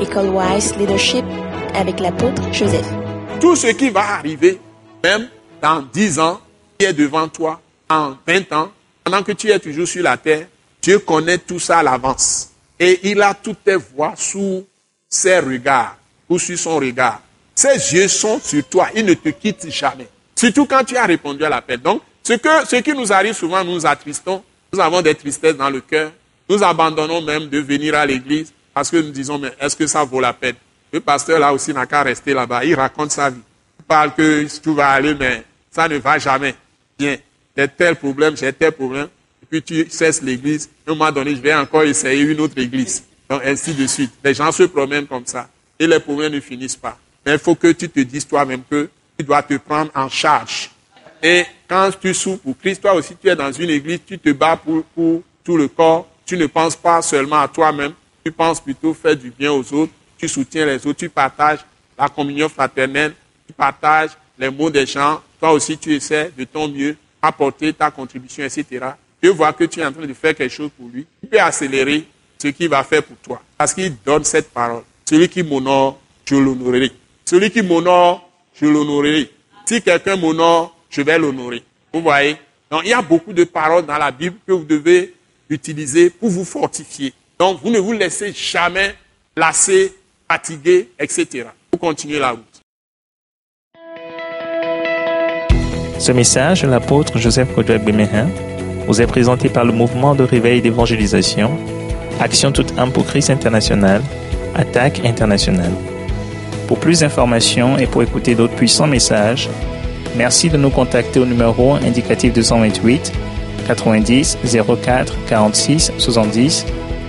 École Wise Leadership avec l'apôtre Joseph. Tout ce qui va arriver, même dans 10 ans, qui est devant toi, en 20 ans, pendant que tu es toujours sur la terre, Dieu connaît tout ça à l'avance. Et il a toutes tes voix sous ses regards ou sur son regard. Ses yeux sont sur toi. Il ne te quitte jamais. Surtout quand tu as répondu à l'appel. Donc, ce, que, ce qui nous arrive souvent, nous nous attristons. Nous avons des tristesses dans le cœur. Nous abandonnons même de venir à l'église parce que nous disons, mais est-ce que ça vaut la peine? Le pasteur là aussi n'a qu'à rester là-bas. Il raconte sa vie. Il parle que tout va aller, mais ça ne va jamais. Bien, j'ai tel problème, j'ai tel problème. Et puis tu cesses l'église. À un moment donné, je vais encore essayer une autre église. Donc, ainsi de suite. Les gens se promènent comme ça. Et les problèmes ne finissent pas. Mais il faut que tu te dises toi-même que tu dois te prendre en charge. Et quand tu souffres pour Christ, toi aussi, tu es dans une église, tu te bats pour, pour tout le corps. Tu ne penses pas seulement à toi-même. Tu penses plutôt faire du bien aux autres. Tu soutiens les autres. Tu partages la communion fraternelle. Tu partages les mots des gens. Toi aussi, tu essaies de ton mieux apporter ta contribution, etc. Tu vois que tu es en train de faire quelque chose pour lui. Tu peux accélérer ce qu'il va faire pour toi. Parce qu'il donne cette parole. Celui qui m'honore, je l'honorerai. Celui qui m'honore, je l'honorerai. Si quelqu'un m'honore, je vais l'honorer. Vous voyez? Donc il y a beaucoup de paroles dans la Bible que vous devez utiliser pour vous fortifier. Donc vous ne vous laissez jamais lasser, fatiguer, etc. Vous continuez la route. Ce message de l'apôtre Joseph Kodouak Bemehin vous est présenté par le mouvement de réveil d'évangélisation, Action toute âme pour Christ international, Attaque internationale. Pour plus d'informations et pour écouter d'autres puissants messages, merci de nous contacter au numéro indicatif 228 90 04 46 70